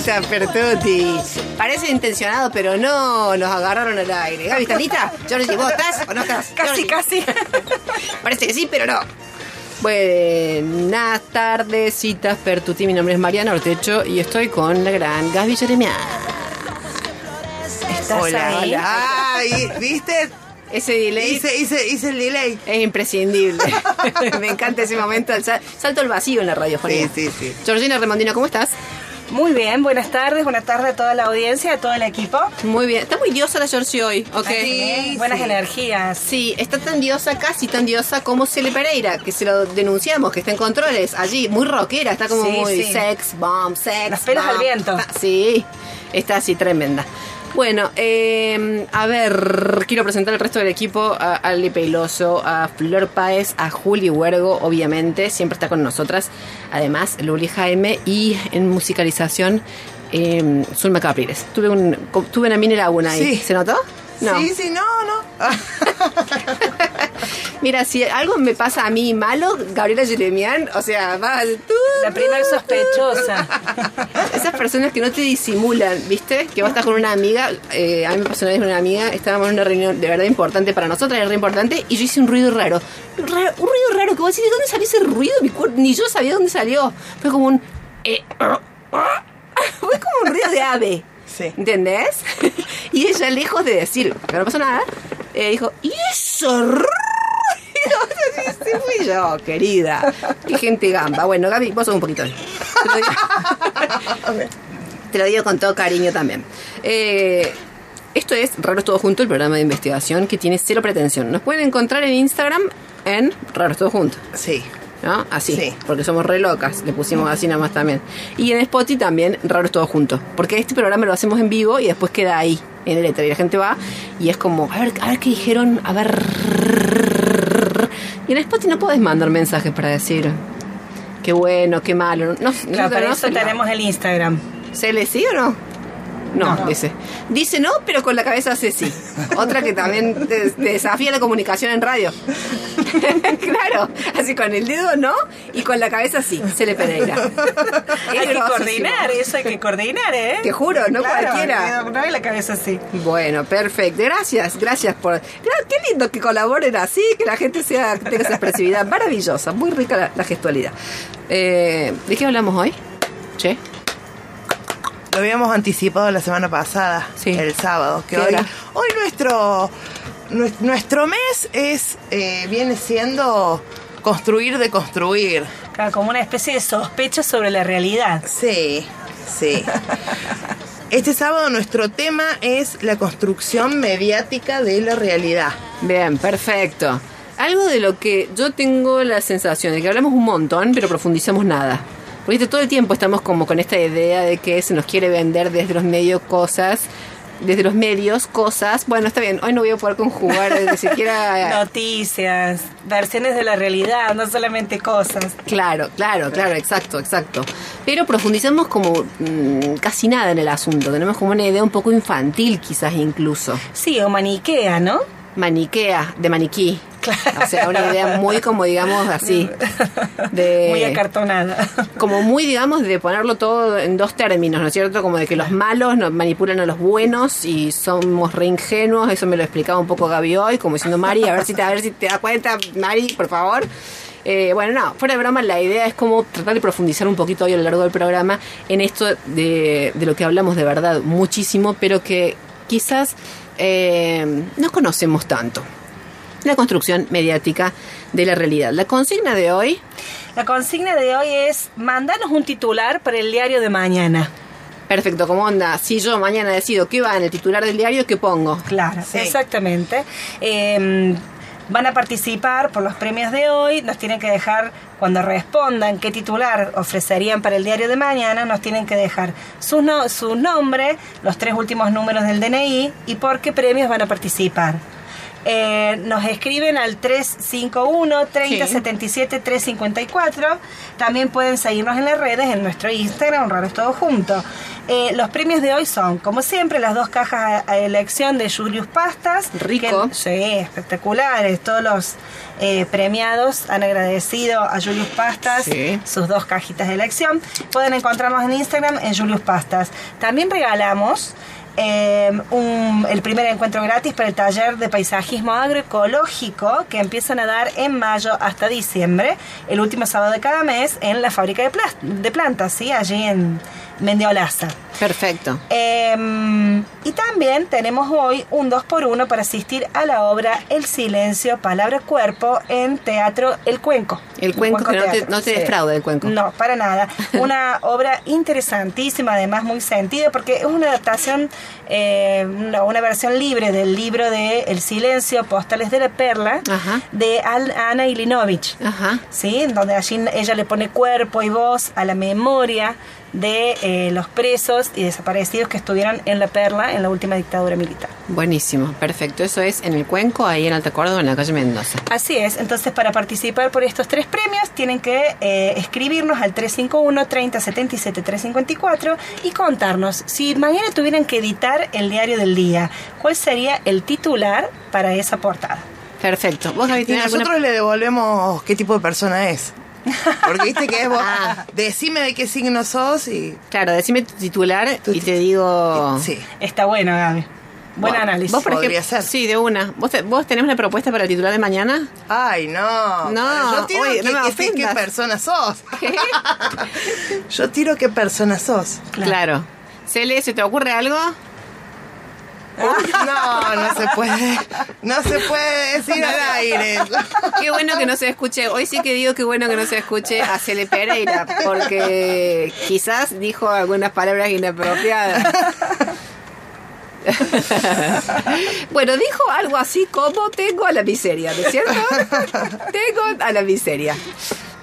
tardecita, Pertuti. Parece intencionado, pero no nos agarraron al aire. Gaby, ¿estás lista? ¿vos estás o no estás? Casi, Jordi. casi. Parece que sí, pero no. Buenas tardecitas, Pertuti. Mi nombre es Mariana Ortecho y estoy con la gran Gaby Jeremiah. ¿Estás Hola, ahí? hola. ¿Viste? Ese delay Hice, hice, hice el delay. es imprescindible. Me encanta ese momento, el sal- salto al vacío en la radiofonía. Sí, sí, sí. Georgina Remondino, ¿cómo estás? Muy bien, buenas tardes, buenas tardes a toda la audiencia, a todo el equipo. Muy bien. Está muy diosa la Georgie hoy, ¿ok? Sí, buenas sí. energías. Sí, está tan diosa, casi tan diosa como Cele Pereira, que se lo denunciamos, que está en controles allí, muy rockera, está como Sí, muy sí. sex, bomb, sex. Las pelas bomb. al viento. Ah, Sí, está así tremenda. Bueno, eh, a ver, quiero presentar al resto del equipo, a Ali Peloso, a Flor Páez, a Juli Huergo, obviamente, siempre está con nosotras. Además, Luli Jaime y en musicalización, eh, Zulma Capriles. Tuve, un, tuve una mini laguna ahí. Sí. ¿Se notó? No. Sí, sí, no, no. Mira, si algo me pasa a mí malo, Gabriela Jeremian, o sea, va tú, La primer sospechosa. Esas personas que no te disimulan, ¿viste? Que vos estás con una amiga, eh, a mí me pasó una vez con una amiga, estábamos en una reunión de verdad importante para nosotras, era re importante, y yo hice un ruido raro. Raro- un ruido raro que vos decís, ¿de dónde salió ese ruido? Mi ni yo sabía dónde salió. Fue como un... eh, fue como un ruido de ave. Sí. ¿Entendés? y ella, lejos de decir que no pasó nada, eh, dijo, ¿y eso sí, fui yo, querida. Qué gente gamba. Bueno, Gaby, vos sos un poquito. Te lo digo, te lo digo con todo cariño también. Eh, esto es Raros Todo Junto, el programa de investigación que tiene cero pretensión. Nos pueden encontrar en Instagram en Raros Todo Junto. Sí. ¿No? Así, Sí. porque somos re locas, le pusimos así nada más también. Y en Spotify también, Raros Todo Junto, porque este programa lo hacemos en vivo y después queda ahí, en el éter, y la gente va y es como, a ver, a ver qué dijeron, a ver... Y en Spotify no podés mandar mensajes para decir qué bueno, qué malo. No, no, Claro, para no eso tenemos el Instagram. ¿Se le sí o no? No, dice. Dice no, pero con la cabeza hace sí. Otra que también te, te desafía la comunicación en radio. claro, así con el dedo no y con la cabeza sí. Se le Pereira. Es hay que grosísimo. coordinar, eso hay que coordinar, ¿eh? Te juro, no Claro, cualquiera. No hay la cabeza así. Bueno, perfecto. Gracias, gracias por. Qué lindo que colaboren así, que la gente sea tenga esa expresividad maravillosa, muy rica la, la gestualidad. Eh, ¿De qué hablamos hoy? Che. Lo habíamos anticipado la semana pasada, Sí. el sábado. Que ¿Qué hoy, hoy nuestro, nues- nuestro mes es eh, viene siendo construir de construir. Claro, como una especie de sospecha sobre la realidad. Sí, sí. Este sábado nuestro tema es la construcción mediática de la realidad. Bien, perfecto. Algo de lo que yo tengo la sensación de que hablamos un montón, pero profundizamos nada. Porque todo el tiempo estamos como con esta idea de que se nos quiere vender desde los medios cosas, desde los medios cosas. Bueno, está bien, hoy no voy a poder conjugar ni siquiera... Noticias, versiones de la realidad, no solamente cosas. Claro, claro, claro, exacto, exacto. Pero profundizamos como mm, casi nada en el asunto. Tenemos como una idea un poco infantil quizás incluso. Sí, o maniquea, ¿no? Maniquea, de maniquí. Claro. O sea, una idea muy como digamos así. De, Muy acartonada. como muy, digamos, de ponerlo todo en dos términos, ¿no es cierto? Como de que los malos nos manipulan a los buenos y somos re ingenuos. Eso me lo explicaba un poco Gaby hoy, como diciendo, Mari, a ver si te, a ver si te das cuenta, Mari, por favor. Eh, bueno, no, fuera de broma, la idea es como tratar de profundizar un poquito hoy a lo largo del programa en esto de, de lo que hablamos de verdad muchísimo, pero que quizás eh, no conocemos tanto. La construcción mediática de la realidad. La consigna de hoy La consigna de hoy es mandanos un titular para el diario de mañana. Perfecto, como onda, si yo mañana decido qué va en el titular del diario, ¿qué pongo? Claro, Sí. exactamente. Eh, van a participar por los premios de hoy, nos tienen que dejar, cuando respondan qué titular ofrecerían para el diario de mañana, nos tienen que dejar su, no- su nombre, los tres últimos números del DNI y por qué premios van a participar. Eh, nos escriben al 351 3077 354. También pueden seguirnos en las redes, en nuestro Instagram, Raros Todo Junto. Eh, los premios de hoy son, como siempre, las dos cajas a, a elección de Julius Pastas. Rico. que- sí, espectaculares. Todos los eh, premiados han agradecido a Julius Pastas Sí. sus dos cajitas de elección. Pueden encontrarnos en Instagram en Julius Pastas. También regalamos un- el primer encuentro gratis para el taller de paisajismo agroecológico que empiezan a dar en mayo hasta diciembre, el último sábado de cada mes, en la fábrica de, de plantas, ¿sí? allí en Mendiolaza. Perfecto. Eh, y también tenemos hoy un 2x1 para asistir a la obra El Silencio, Palabra Cuerpo en Teatro El Cuenco. El Cuenco, que no te- no te el Cuenco. No, para nada. Una obra interesantísima, además muy sentida, porque es una adaptación, eh, una, una versión libre del libro de El Silencio, Postales de la Perla, Ajá. de Al- Ana Ilinovich. Ajá. ¿sí? Donde allí ella le pone cuerpo y voz a la memoria de eh, los presos y desaparecidos que estuvieron en La Perla en la última dictadura militar. Buenísimo, perfecto. Eso es en el Cuenco, ahí en Alta Córdoba, en la calle Mendoza. Así es, entonces para participar por estos tres premios tienen que eh, escribirnos al 351 30 77 354 y contarnos si mañana tuvieran que editar el diario del día, ¿cuál sería el titular para esa portada? Perfecto. ¿Vos, Y nosotros alguna... le devolvemos qué tipo de persona es. Porque viste que es vos. Ah. Decime de qué signo sos y. Claro, decime tu titular Tu y te digo... Sí. Está bueno, Gaby. Buen Vos- análisis. Vos, por ejemplo, ser. Sí, de una. ¿Vos, te- ¿Vos tenés una propuesta para el titular de mañana? Ay, no. No, Yo tiro oye, que- no me que- qué persona sos. Yo tiro qué persona sos. Claro. Cele, ¿se te ocurre algo? No, no se puede. No se puede decir al aire. Qué bueno que no se escuche. Hoy sí que digo que bueno que no se escuche a Cele Pereira, porque quizás dijo algunas palabras inapropiadas. bueno, dijo algo así como tengo a la miseria, ¿no es cierto? tengo a la miseria.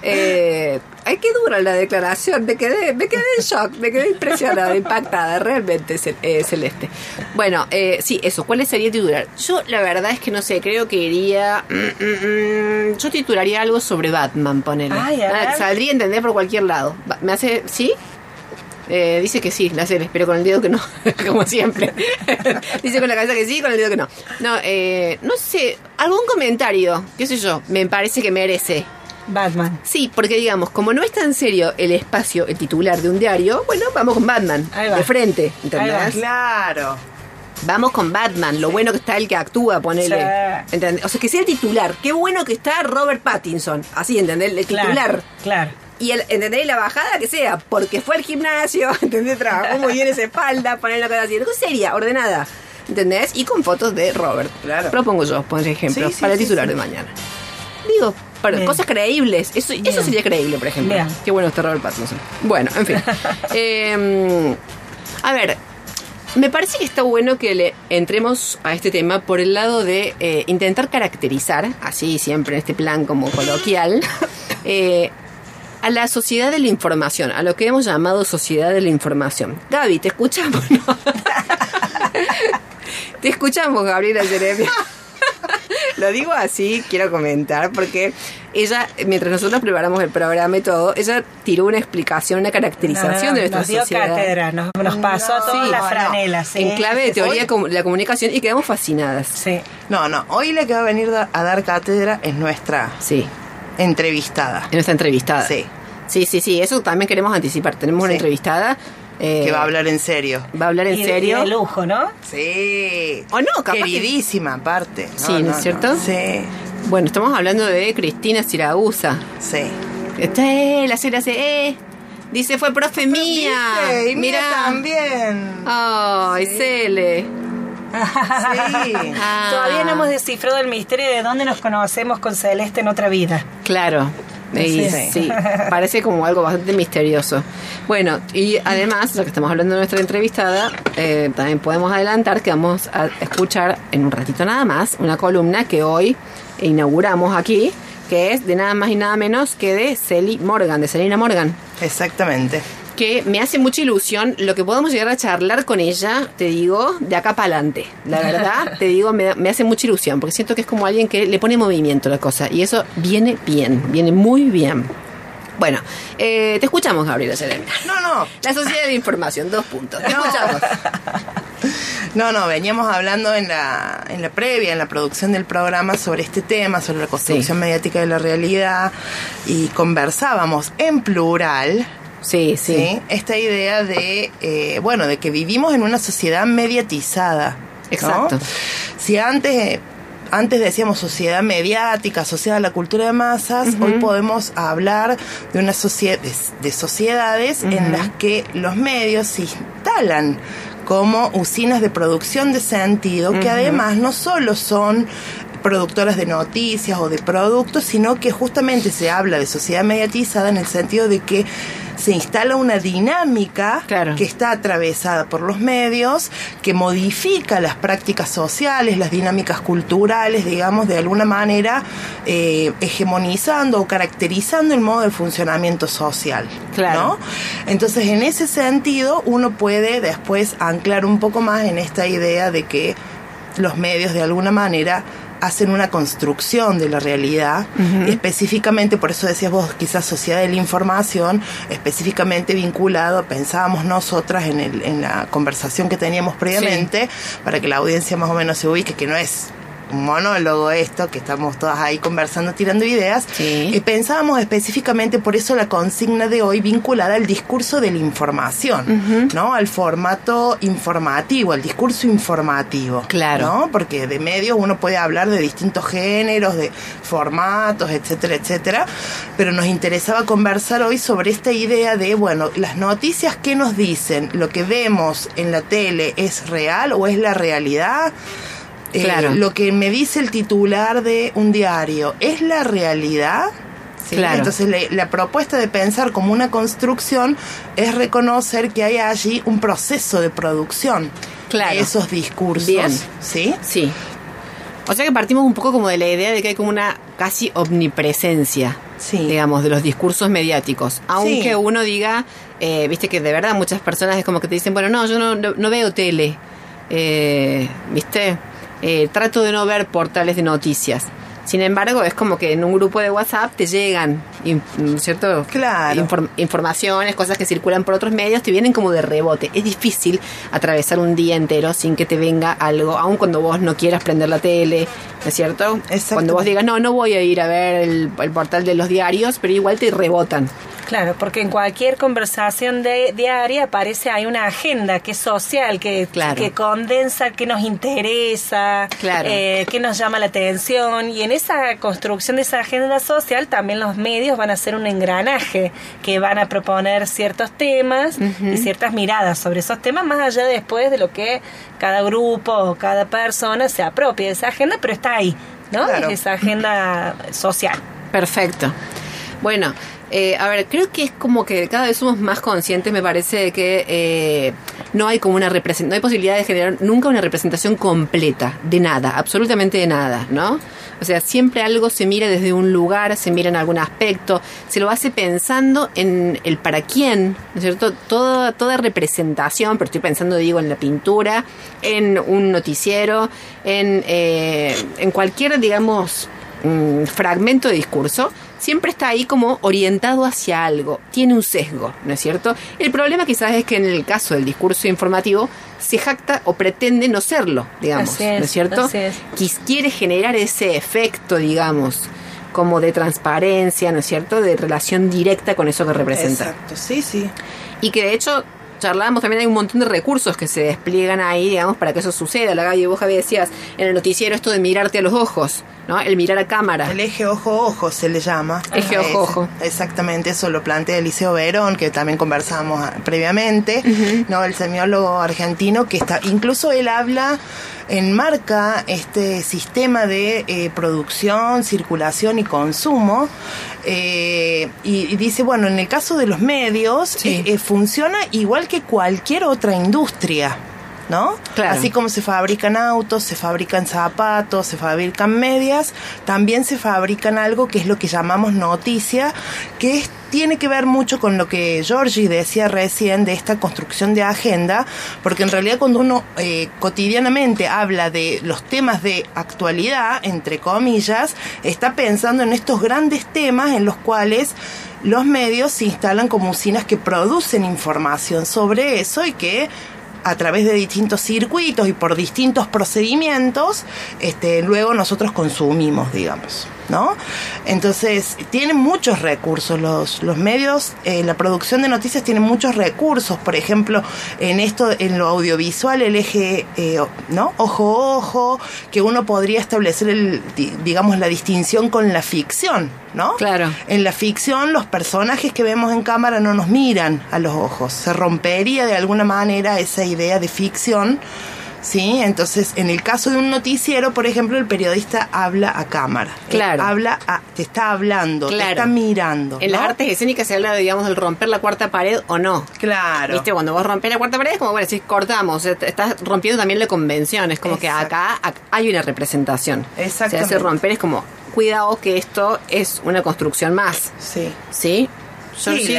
Eh, ay, qué dura la declaración, me quedé, me quedé en shock, me quedé impresionada, impactada, realmente eh, Celeste. Bueno, eh, sí, eso, ¿cuál sería titular? Yo la verdad es que no sé, creo que iría... mm, mm, mm, yo titularía algo sobre Batman, ponele. Ay, Ah. Saldría a entender por cualquier lado. ¿Me hace... ¿Sí? Eh, dice que sí, la serie, pero con el dedo que no, como siempre. dice con la cabeza que sí, con el dedo que no. No, eh, no sé, algún comentario, qué sé yo, me parece que merece. Batman. Sí, porque digamos, como no es tan serio el espacio, el titular de un diario, bueno, vamos con Batman, Ahí va. de frente, Ahí ¿entendés? va. Claro. Vamos con Batman, lo bueno que está el que actúa, ponele. Sí. ¿Entendés? O sea, que sea el titular. Qué bueno que está Robert Pattinson, así, ¿entendés? El titular. Claro. Y el, ¿entendés? La bajada que sea, porque fue al gimnasio, ¿entendés? Trabajó muy bien esa espalda, ponerlo cosa así. Algo seria, ordenada, ¿entendés? Y con fotos de Robert. Claro. Propongo yo, por ejemplo, Sí, para el titular de mañana. Digo, Bien. cosas creíbles. Eso, eso sería creíble, por ejemplo. Bien. Qué bueno está Robert Pattinson. Bueno, en fin. Eh, a ver, me parece que está bueno que le entremos a este tema por el lado de eh, intentar caracterizar, así siempre en este plan como coloquial, eh, a la sociedad de la información, a lo que hemos llamado sociedad de la información. Gaby, te escuchamos, ¿no? te escuchamos, Gabriela Jeremia. Lo digo así, quiero comentar, porque ella, mientras nosotros preparamos el programa y todo, ella tiró una explicación, una caracterización No, no, de nuestra nos dio sociedad. cátedra, nos, nos pasó No, toda sí, la no, franela. sí. en clave de teoría Hoy- de la comunicación y quedamos fascinadas. Sí. No, no. Hoy la que va a venir a dar cátedra es nuestra Sí, entrevistada. en nuestra entrevistada. Sí. Sí, sí, sí, eso también queremos anticipar. Tenemos una entrevistada. Eh, Que va a hablar en serio. va a hablar en Y- serio. Y de lujo, ¿no? Sí. O no, capaz que- aparte. No, Sí, ¿no es cierto? Sí, Bueno, estamos hablando de Cristina Siragusa. sí. Está él, la hace, eh. Dice, fue profe mía. Mira Mira. también. Ay, Cele. Sí. Ah. Todavía no hemos descifrado el misterio de dónde nos conocemos con Celeste en otra vida. Claro. Es. sí, parece como algo bastante misterioso. Bueno, y además, lo que estamos hablando de nuestra entrevistada, eh, también podemos adelantar que vamos a escuchar en un ratito nada más una columna que hoy inauguramos aquí, que es de nada más y nada menos que de Celi Morgan, de Selina Morgan Exactamente. Que me hace mucha ilusión lo que podemos llegar a charlar con ella, te digo, de acá para adelante. La verdad, te digo, me, me hace mucha ilusión, porque siento que es como alguien que le pone movimiento a la cosa, y eso viene bien, viene muy bien. Bueno, eh, te escuchamos, Gabriela Serena. No, no. La sociedad de información, dos puntos. Te No. escuchamos. No, no, veníamos hablando en la, en la previa, en la producción del programa sobre este tema, sobre la construcción Sí. mediática de la realidad y conversábamos en plural, Sí, sí. ¿sí? Esta idea de, eh, bueno, de que vivimos en una sociedad mediatizada. ¿no? Exacto. Si antes... Antes decíamos sociedad mediática, asociada a la cultura de masas, hoy podemos hablar de una sociedad de, de sociedades en las que los medios se instalan como usinas de producción de sentido, que además no solo son productoras de noticias o de productos, sino que justamente se habla de sociedad mediatizada en el sentido de que se instala una dinámica Claro. que está atravesada por los medios, que modifica las prácticas sociales, las dinámicas culturales, digamos, de alguna manera eh, hegemonizando o caracterizando el modo de funcionamiento social. Claro. ¿no? Entonces, en ese sentido, uno puede después anclar un poco más en esta idea de que los medios de alguna manera hacen una construcción de la realidad, específicamente, por eso decías vos, quizás sociedad de la información, específicamente vinculado, pensábamos nosotras en, el, en la conversación que teníamos previamente, para que la audiencia más o menos se ubique, que no es monólogo esto, que estamos todas ahí conversando, tirando ideas, Sí. eh, pensábamos específicamente por eso la consigna de hoy vinculada al discurso de la información, ¿no? Al formato informativo, al discurso informativo. Claro. ¿no? Porque de medios uno puede hablar de distintos géneros, de formatos, etcétera, etcétera. Pero nos interesaba conversar hoy sobre esta idea de, bueno, las noticias que nos dicen, lo que vemos en la tele es real o es la realidad. Eh, Claro. lo que me dice el titular de un diario, ¿es la realidad? ¿Sí? Claro. Entonces la propuesta de pensar como una construcción es reconocer que hay allí un proceso de producción Claro. de esos discursos. Bien. ¿Sí? Sí. O sea que partimos un poco como de la idea de que hay como una casi omnipresencia, Sí. digamos, de los discursos mediáticos. Aunque Sí. uno diga, eh, viste que de verdad muchas personas es como que te dicen, bueno, no, yo no, no- no veo tele, eh, viste, Eh, trato de no ver portales de noticias. Sin embargo, es como que en un grupo de WhatsApp te llegan, in- ¿cierto? Claro. Inform- informaciones, cosas que circulan por otros medios, te vienen como de rebote. Es difícil atravesar un día entero sin que te venga algo, aun cuando vos no quieras prender la tele, ¿no es cierto? Exacto. Cuando vos digas, no, no voy a ir a ver el, el portal de los diarios, pero igual te rebotan. Claro, porque en cualquier conversación de, diaria aparece hay una agenda que es social, que, Claro. que condensa qué nos interesa, Claro. eh, qué nos llama la atención. Y en esa construcción de esa agenda social también los medios van a ser un engranaje que van a proponer ciertos temas y ciertas miradas sobre esos temas, más allá después de lo que cada grupo o cada persona se apropie de esa agenda, pero está ahí, ¿no? Claro. Esa agenda social. Perfecto. Bueno, eh, a ver, creo que es como que cada vez somos más conscientes, me parece, de que eh, no hay como una representación, no hay posibilidad de generar nunca una representación completa de nada, absolutamente de nada, ¿no? O sea, siempre algo se mira desde un lugar, se mira en algún aspecto, se lo hace pensando en el para quién, ¿no es cierto? Toda, toda representación, pero estoy pensando, digo, en la pintura, en un noticiero, en, eh, en cualquier, digamos, mm, fragmento de discurso, siempre está ahí como orientado hacia algo, tiene un sesgo, ¿no es cierto? El problema quizás es que en el caso del discurso informativo se jacta o pretende no serlo, digamos, Así es, ¿no es cierto? así es. Quiere generar ese efecto, digamos, como de transparencia, ¿no es cierto? De relación directa con eso que representa. Exacto, sí, sí. Y que de hecho charlábamos también hay un montón de recursos que se despliegan ahí, digamos, para que eso suceda. La Gaby, vos Javi decías en el noticiero esto de mirarte a los ojos, ¿no? El mirar a cámara. El eje ojo-ojo se le llama. Eje ojo-ojo. Exactamente, eso lo plantea Eliseo Verón, que también conversamos previamente, ¿no? El semiólogo argentino, que está, incluso él habla, enmarca este sistema de eh, producción, circulación y consumo, eh, y, y dice, bueno, en el caso de los medios, Sí. eh, eh, funciona igual que cualquier otra industria. ¿No? Claro. Así como se fabrican autos, se fabrican zapatos, se fabrican medias, también se fabrican algo que es lo que llamamos noticia, que es- tiene que ver mucho con lo que Georgie decía recién de esta construcción de agenda, porque en realidad cuando uno eh, cotidianamente habla de los temas de actualidad, entre comillas, está pensando en estos grandes temas en los cuales los medios se instalan como usinas que producen información sobre eso y que a través de distintos circuitos y por distintos procedimientos, este, luego nosotros consumimos, digamos, ¿no? Entonces, tienen muchos recursos los, los medios, eh, la producción de noticias tiene muchos recursos, por ejemplo, en esto, en lo audiovisual, el eje, eh, ¿no? Ojo-ojo, que uno podría establecer, el, di- digamos, la distinción con la ficción, ¿no? Claro. En la ficción los personajes que vemos en cámara no nos miran a los ojos. Se rompería de alguna manera esa idea de ficción. ¿Sí? Entonces, en el caso de un noticiero, por ejemplo, el periodista habla a cámara. Él Claro. habla a- te está hablando, te Claro. está mirando. En las ¿no? artes escénicas se habla, digamos, del romper la cuarta pared o no. Claro. ¿Viste? Cuando vos rompés la cuarta pared es como, bueno, si cortamos, eh, estás rompiendo también la convención. Es como Exacto. que acá, ac- hay una representación. Exactamente. Se hace romper, es como, cuidado que esto es una construcción más. Sí. ¿Sí? Yo sí,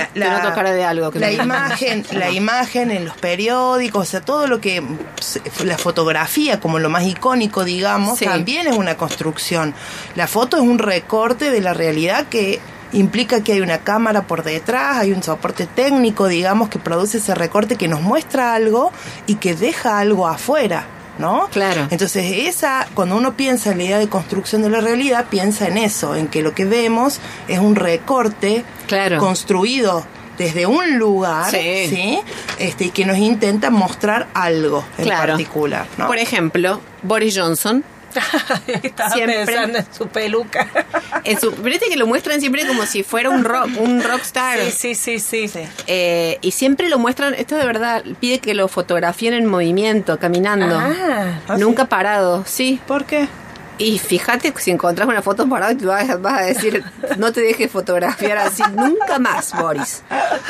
cara de algo. que la me- imagen, la imagen en los periódicos, o sea, todo lo que la fotografía como lo más icónico, digamos, Sí. también es una construcción. La foto es un recorte de la realidad que implica que hay una cámara por detrás, hay un soporte técnico, digamos, que produce ese recorte que nos muestra algo y que deja algo afuera. ¿No? Claro. Entonces, esa, cuando uno piensa en la idea de construcción de la realidad, piensa en eso, en que lo que vemos es un recorte Claro. construido desde un lugar, Sí. sí, Este, y que nos intenta mostrar algo en Claro. particular, ¿no? Por ejemplo, Boris Johnson. Estaba Siempre. pensando en su peluca. En su, viste que lo muestran siempre como si fuera un rock, un rockstar. Sí, sí, sí, sí. Sí. Eh, y siempre lo muestran, esto de verdad, pide que lo fotografíen en movimiento, caminando. Ah. ¿Ah, Nunca parado, sí. ¿Por qué? Y fíjate, si encontrás una foto parada, te vas, vas a decir, no te dejes fotografiar así nunca más, Boris.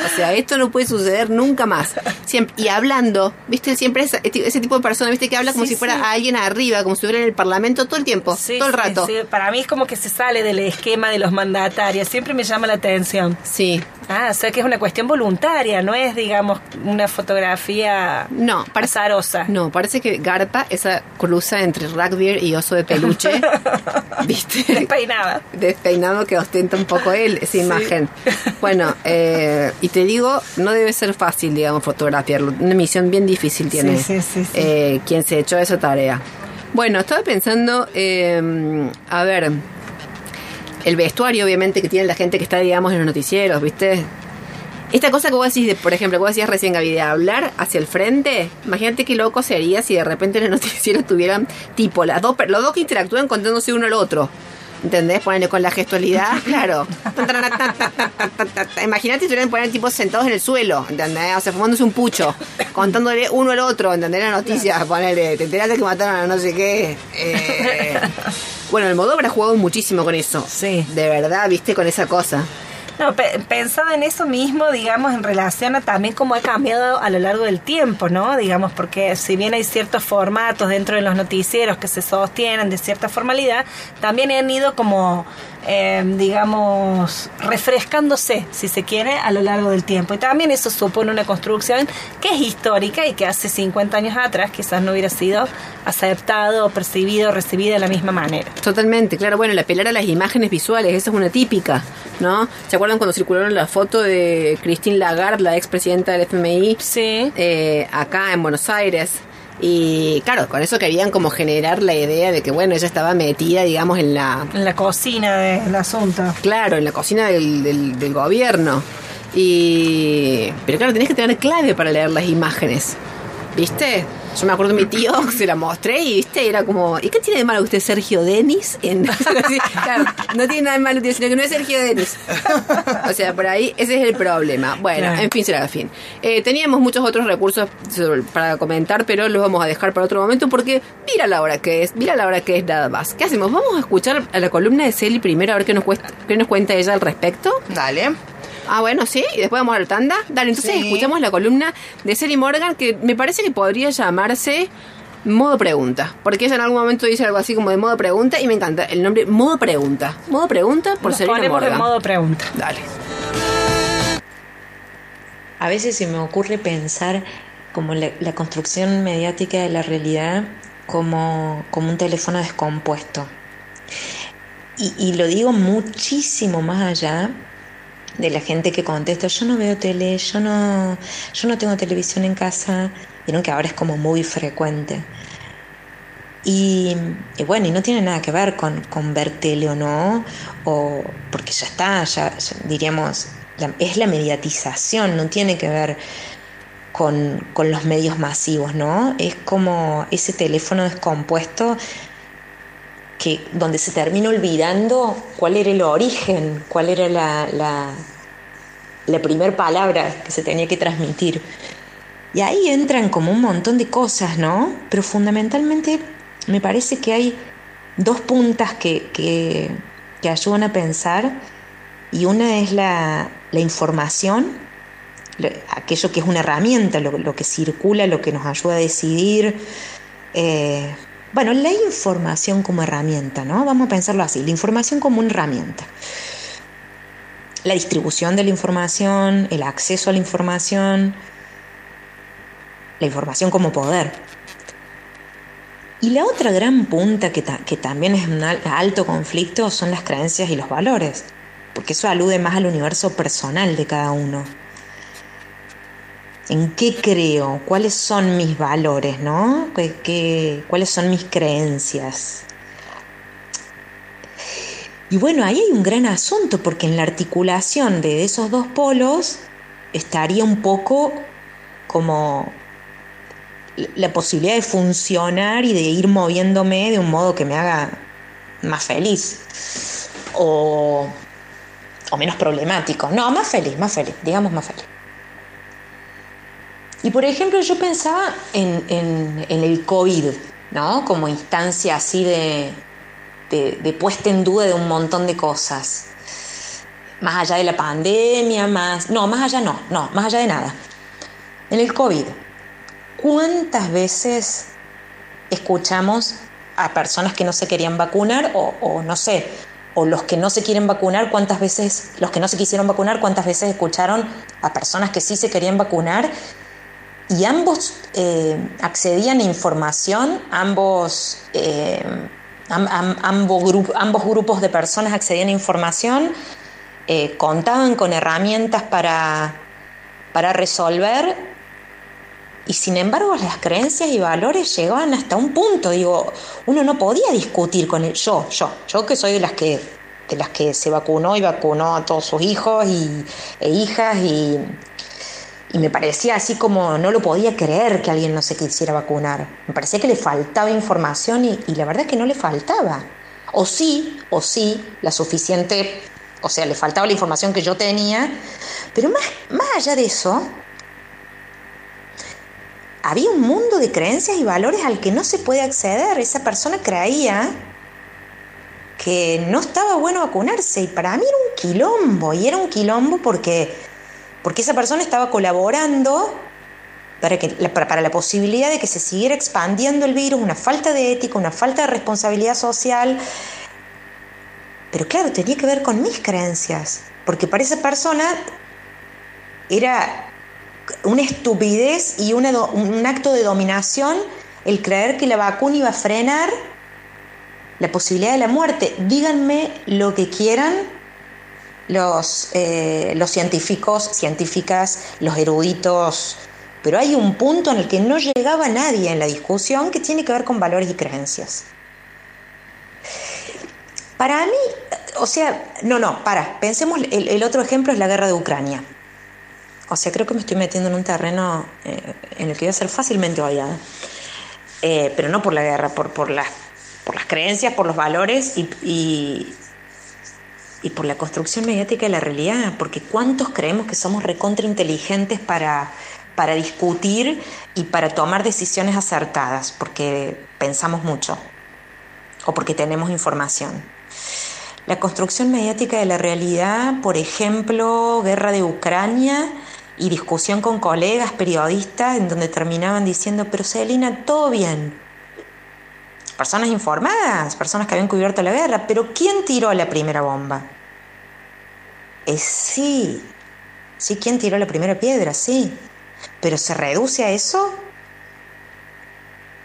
O sea, esto no puede suceder nunca más. Siempre, y hablando, ¿viste? Siempre ese, ese tipo de persona, ¿viste? Que habla como Sí, si fuera sí. alguien arriba, como si estuviera en el parlamento todo el tiempo, Sí, todo el rato. Para mí es como que se sale del esquema de los mandatarios. Siempre me llama la atención. Sí. Ah, o sea que es una cuestión voluntaria, no es, digamos, una fotografía No, parece, azarosa. no, parece que garpa esa cruza entre rugby y oso de peluche. ¿Viste? Despeinada. despeinado que ostenta un poco él, esa imagen. Bueno, eh, y te digo, no debe ser fácil, digamos, fotografiarlo. Una misión bien difícil tiene Sí, sí, eh, quien se echó esa tarea. Bueno, estaba pensando, eh, a ver, el vestuario, obviamente, que tiene la gente que está, digamos, en los noticieros, ¿viste? Esta cosa que vos decís, de, por ejemplo, que vos decías recién, Gaby, de hablar hacia el frente, imagínate qué loco sería si de repente en el noticiero tuvieran, tipo, las dos, los dos que interactúan contándose uno al otro. ¿Entendés? Ponerle con la gestualidad, claro. Imagínate si estuvieran poner tipos sentados en el suelo, ¿entendés? O sea, fumándose un pucho, contándole uno al otro, ¿entendés? La noticia, ponerle, te enteraste que mataron a no sé qué. Eh, bueno, el modo habrá jugado muchísimo con eso. Sí. De verdad, viste, con esa cosa. No, pe- pensaba en eso mismo, digamos, en relación a también cómo ha cambiado a lo largo del tiempo, ¿no? Digamos, porque si bien hay ciertos formatos dentro de los noticieros que se sostienen de cierta formalidad, también han ido como, eh, digamos, refrescándose, si se quiere, a lo largo del tiempo. Y también eso supone una construcción que es histórica y que hace 50 años atrás quizás no hubiera sido aceptado, percibido, recibido de la misma manera. Totalmente, claro. Bueno, el apelar a las imágenes visuales, esa es una típica, ¿no? ¿Se cuando circularon la foto de Christine Lagarde, la expresidenta del FMI, Sí. eh, acá en Buenos Aires? Y claro, con eso querían como generar la idea de que, bueno, ella estaba metida, digamos, en la, En la cocina del asunto. claro, en la cocina del, del, del gobierno. Y... Pero claro, tenés que tener clave para leer las imágenes, ¿viste? Yo me acuerdo de mi tío, se la mostré y viste, era como, ¿y qué tiene de malo usted Sergio Denis? En, claro, no tiene nada de malo, sino que no es Sergio Denis. O sea, por ahí ese es el problema. Bueno, Claro. en fin, será el fin. Eh, teníamos muchos otros recursos sobre- para comentar, pero los vamos a dejar para otro momento porque mira la hora que es, mira la hora que es nada más. ¿Qué hacemos? Vamos a escuchar a la columna de Celi primero a ver qué nos, cuesta, qué nos cuenta ella al respecto. Dale. Ah, bueno, sí, y después vamos a la tanda. Dale, entonces Sí. escuchamos la columna de Sally Morgan que me parece que podría llamarse Modo Pregunta. Porque ella en algún momento dice algo así como de Modo Pregunta y me encanta el nombre Modo Pregunta. Modo Pregunta por ponemos Morgan. en modo pregunta. Dale. A veces se me ocurre pensar como la, la construcción mediática de la realidad como, como un teléfono descompuesto. Y, y lo digo muchísimo más allá de la gente que contesta, yo no veo tele, yo no, yo no tengo televisión en casa, vieron que ahora es como muy frecuente. Y, bueno, y no tiene nada que ver con, con ver tele o no, o porque ya está, ya, diríamos, es la mediatización, no tiene que ver con, con los medios masivos, ¿no? Es como ese teléfono descompuesto que donde se termina olvidando cuál era el origen, cuál era la, la, la primer palabra que se tenía que transmitir. Y ahí entran como un montón de cosas, ¿no? Pero fundamentalmente me parece que hay dos puntas que, que, que ayudan a pensar y una es la, la información, lo- aquello que es una herramienta, lo, lo que circula, lo que nos ayuda a decidir. eh, bueno, la información como herramienta, ¿no? Vamos a pensarlo así, la información como una herramienta. La distribución de la información, el acceso a la información, la información como poder. Y la otra gran punta que, ta- que también es un al- alto conflicto son las creencias y los valores, porque eso alude más al universo personal de cada uno. ¿En qué creo? ¿Cuáles son mis valores, no? ¿Qué- cuáles son mis creencias? Y bueno, ahí hay un gran asunto, porque en la articulación de esos dos polos estaría un poco como la posibilidad de funcionar y de ir moviéndome de un modo que me haga más feliz o, o menos problemático. No, más feliz, más feliz, digamos más feliz. Y por ejemplo, yo pensaba en, en- el COVID, ¿no? Como instancia así de, de, puesta en duda de un montón de cosas. Más allá de la pandemia, más... No, más allá no, no, más allá de nada. En el COVID, ¿cuántas veces escuchamos a personas que no se querían vacunar o no sé, o los que no se quieren vacunar, cuántas veces, los que no se quisieron vacunar, cuántas veces escucharon a personas que sí se querían vacunar y ambos eh, accedían a información, ambos, eh, am- am- ambos, gru- ambos grupos de personas accedían a información, eh, contaban con herramientas para, para resolver y sin embargo las creencias y valores llegaban hasta un punto, digo, uno no podía discutir con él, yo, yo, yo que soy de las que, de las que se vacunó y vacunó a todos sus hijos y, e hijas y, y me parecía así como no lo podía creer que alguien no se quisiera vacunar. Me parecía que le faltaba información y, la verdad es que no le faltaba. O sí, o sí, la suficiente, o sea, le faltaba la información que yo tenía, pero más, más allá de eso, había un mundo de creencias y valores al que no se puede acceder. Esa persona creía que no estaba bueno vacunarse y para mí era un quilombo y era un quilombo porque, porque esa persona estaba colaborando para, que, para, la posibilidad de que se siguiera expandiendo el virus, una falta de ética, una falta de responsabilidad social. Pero claro, tenía que ver con mis creencias, porque para esa persona era una estupidez y un acto de dominación el creer que la vacuna iba a frenar la posibilidad de la muerte. Díganme lo que quieran los, eh, los científicos, científicas, los eruditos, pero hay un punto en el que no llegaba nadie en la discusión que tiene que ver con valores y creencias. Para mí, o sea, no, no, para, pensemos, el, el otro ejemplo es la guerra de Ucrania. O sea, creo que me estoy metiendo en un terreno eh, en el que voy a ser fácilmente odiada. eh, pero no por la guerra, por, por, las, por las creencias, por los valores y, y, y por la construcción mediática de la realidad, porque ¿cuántos creemos que somos recontrainteligentes para, para discutir y para tomar decisiones acertadas? Porque pensamos mucho o porque tenemos información. La construcción mediática de la realidad, por ejemplo, guerra de Ucrania y discusión con colegas periodistas en donde terminaban diciendo, pero Celina, todo bien. Personas informadas, personas que habían cubierto la guerra, pero ¿quién tiró la primera bomba? Eh, sí, sí, ¿quién tiró la primera piedra? Sí, pero ¿se reduce a eso?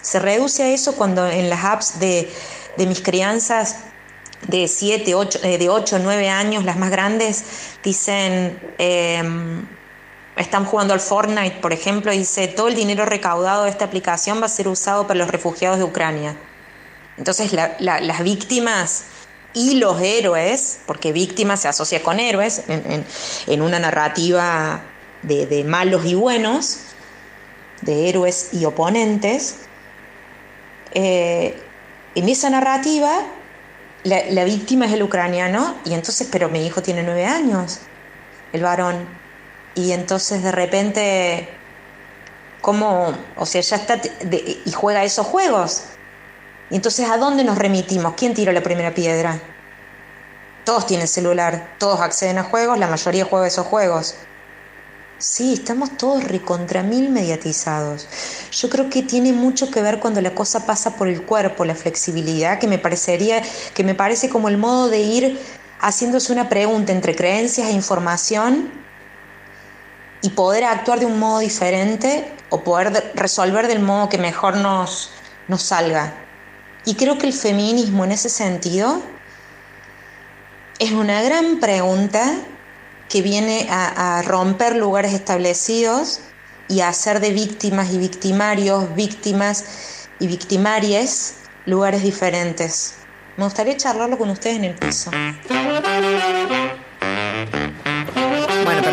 Se reduce a eso cuando en las apps de, de mis crianzas de 7, 8, eh, de 8, 9 años, las más grandes, dicen, eh, están jugando al Fortnite, por ejemplo, y dice, todo el dinero recaudado de esta aplicación va a ser usado para los refugiados de Ucrania. Entonces la, la, las víctimas y los héroes, porque víctima se asocia con héroes en, una narrativa de, malos y buenos, de héroes y oponentes, eh, en esa narrativa la, víctima es el ucraniano y entonces, pero mi hijo tiene nueve años, el varón, y entonces de repente, ¿cómo? O sea, ya está y juega esos juegos. Y entonces, ¿a dónde nos remitimos? ¿Quién tiró la primera piedra? Todos tienen celular, todos acceden a juegos, la mayoría juega esos juegos. Sí, estamos todos recontra mil mediatizados. Yo creo que tiene mucho que ver cuando la cosa pasa por el cuerpo, la flexibilidad, que me parecería, que me parece como el modo de ir haciéndose una pregunta entre creencias e información y poder actuar de un modo diferente o poder resolver del modo que mejor nos, nos salga. Y creo que el feminismo en ese sentido es una gran pregunta que viene a, romper lugares establecidos y a hacer de víctimas y victimarios, víctimas y victimarias lugares diferentes. Me gustaría charlarlo con ustedes en el piso.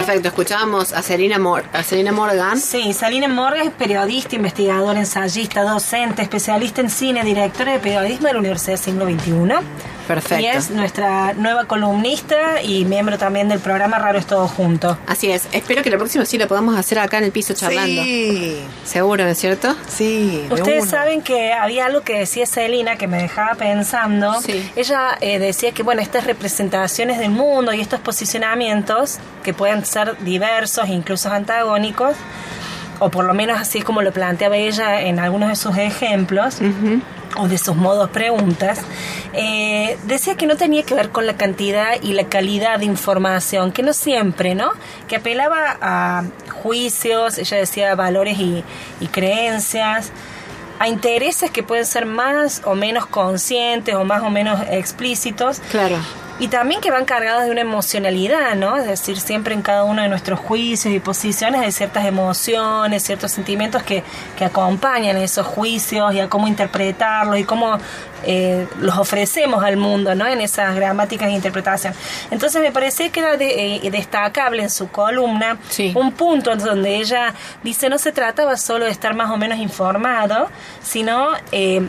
Perfecto. Escuchábamos a Selina, Mor a Selina Morgan. Sí, Selina Morgan es periodista, investigadora, ensayista, docente, especialista en cine, directora de periodismo de la Universidad del Siglo XXI. Perfecto. Y es nuestra nueva columnista y miembro también del programa Raro es Todo Junto. Así es. Espero que la próxima sí lo podamos hacer acá en el piso charlando. Sí. Seguro, ¿no es cierto? Sí. Ustedes uno. saben que había algo que decía Celina que me dejaba pensando. Sí. Ella eh, decía que, bueno, estas representaciones del mundo y estos posicionamientos, que pueden ser diversos, incluso antagónicos, o por lo menos así como lo planteaba ella en algunos de sus ejemplos, uh -huh o de sus modos preguntas, eh, decía que no tenía que ver con la cantidad y la calidad de información, que no siempre, ¿no? Que apelaba a juicios, ella decía valores y, y creencias, a intereses que pueden ser más o menos conscientes o más o menos explícitos. Claro. Y también que van cargados de una emocionalidad, ¿no? Es decir, siempre en cada uno de nuestros juicios y posiciones hay ciertas emociones, ciertos sentimientos que, que acompañan esos juicios y a cómo interpretarlos y cómo eh, los ofrecemos al mundo, ¿no? En esas gramáticas de interpretación. Entonces me parecía que era de, eh, destacable en su columna sí. un punto donde ella dice no se trataba solo de estar más o menos informado, sino... Eh,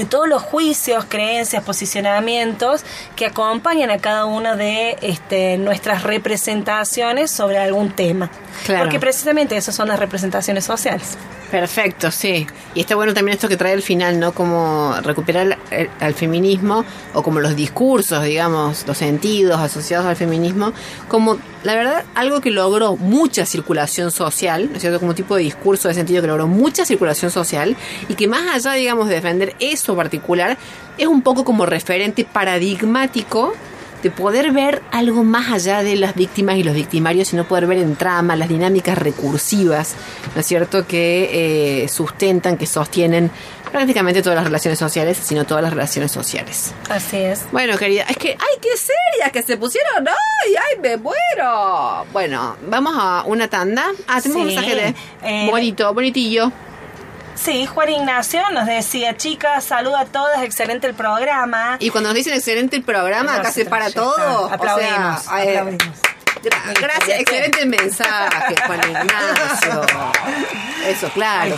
de todos los juicios, creencias, posicionamientos que acompañan a cada una de este, nuestras representaciones sobre algún tema. Claro. Porque precisamente esas son las representaciones sociales. Perfecto, sí. Y está bueno también esto que trae al final, ¿no? Como recuperar al feminismo o como los discursos, digamos, los sentidos asociados al feminismo, como la verdad algo que logró mucha circulación social, ¿no es cierto? Como tipo de discurso de sentido que logró mucha circulación social y que más allá, digamos, de defender eso particular, es un poco como referente paradigmático de poder ver algo más allá de las víctimas y los victimarios, sino poder ver en trama las dinámicas recursivas, ¿no es cierto?, que eh, sustentan, que sostienen prácticamente todas las relaciones sociales, sino todas las relaciones sociales. Así es. Bueno, querida, es que, ¡ay, qué serias que se pusieron! ¡Ay, ay, me muero! Bueno, vamos a una tanda. Ah, tenemos Sí, un mensaje de eh, bonito, bonitillo. Sí, Juan Ignacio nos decía, chicas, saluda a todas, excelente el programa. Y cuando nos dicen excelente el programa, acá se para todo. está. O sea, Aplaudimos, eh, aplaudimos. Gracias, excelente mensaje, Juan Ignacio. Eso, claro.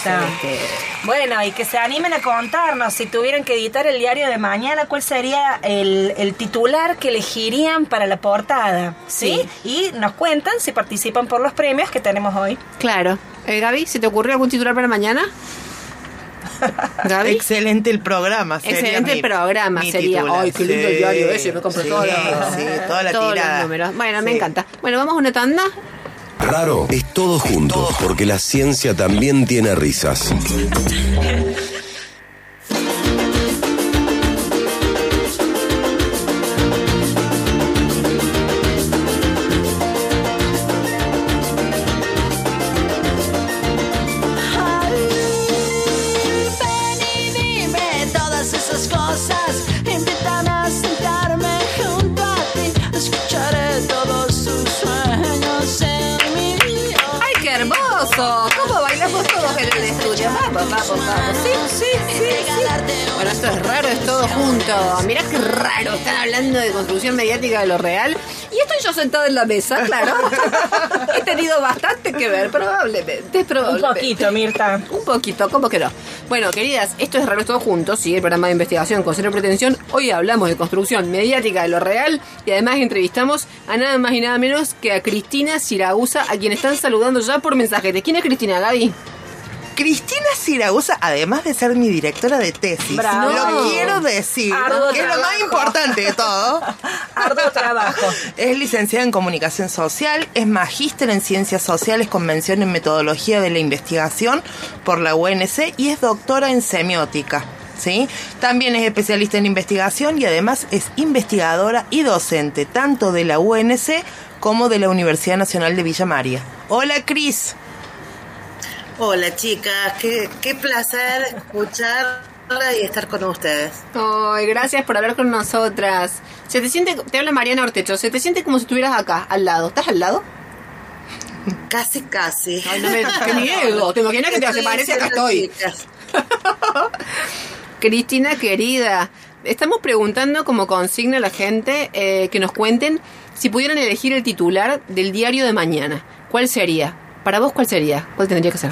Bueno, y que se animen a contarnos si tuvieran que editar el diario de mañana, cuál sería el, el titular que elegirían para la portada, ¿sí? Y nos cuentan si participan por los premios que tenemos hoy. Claro. Eh, Gaby, ¿se te ocurrió algún titular para mañana? Gaby. Excelente el programa. sería Excelente mi- programa mi sería. titular. Ay, qué lindo el Sí, diario ese, me compro sí, todo. Sí, toda la Todos los tirada. números. Bueno, me encanta. Bueno, vamos a una tanda. Raro es todo junto, porque la ciencia también tiene risas. Vamos, vamos, vamos. Sí, sí, sí. sí. Bueno, esto es raro, es todo junto. Mirá qué raro. Están hablando de construcción mediática de lo real. Y estoy yo sentada en la mesa, claro. He tenido bastante que ver, probablemente. Un poquito, Mirta. Un poquito, ¿cómo que no? Bueno, queridas, esto es Raro es Todo Juntos, sigue el programa de investigación con cero pretensión. Hoy hablamos de construcción mediática de lo real y además entrevistamos a nada más y nada menos que a Cristina Siragusa, a quien están saludando ya por mensaje. ¿De quién es Cristina, Gaby? Cristina Siragusa, además de ser mi directora de tesis, Bravo. lo quiero decir, que es lo más importante de todo. Arduo trabajo. Es licenciada en comunicación social, es magíster en ciencias sociales con mención en metodología de la investigación por la UNC y es doctora en semiótica. ¿Sí? También es especialista en investigación y además es investigadora y docente tanto de la UNC como de la Universidad Nacional de Villa María. Hola Cris. Hola chicas, qué, qué placer escucharla y estar con ustedes. Ay, gracias por hablar con nosotras. Se te siente, te habla Mariana Ortecho, se te siente como si estuvieras acá, al lado. ¿Estás al lado? Casi, casi. Ay, no me, qué miedo. Te imaginas que te parece acá estoy. Cristina querida, estamos preguntando como consigna a la gente eh, que nos cuenten si pudieran elegir el titular del diario de mañana. ¿Cuál sería? Para vos, ¿cuál sería? ¿Cuál tendría que ser?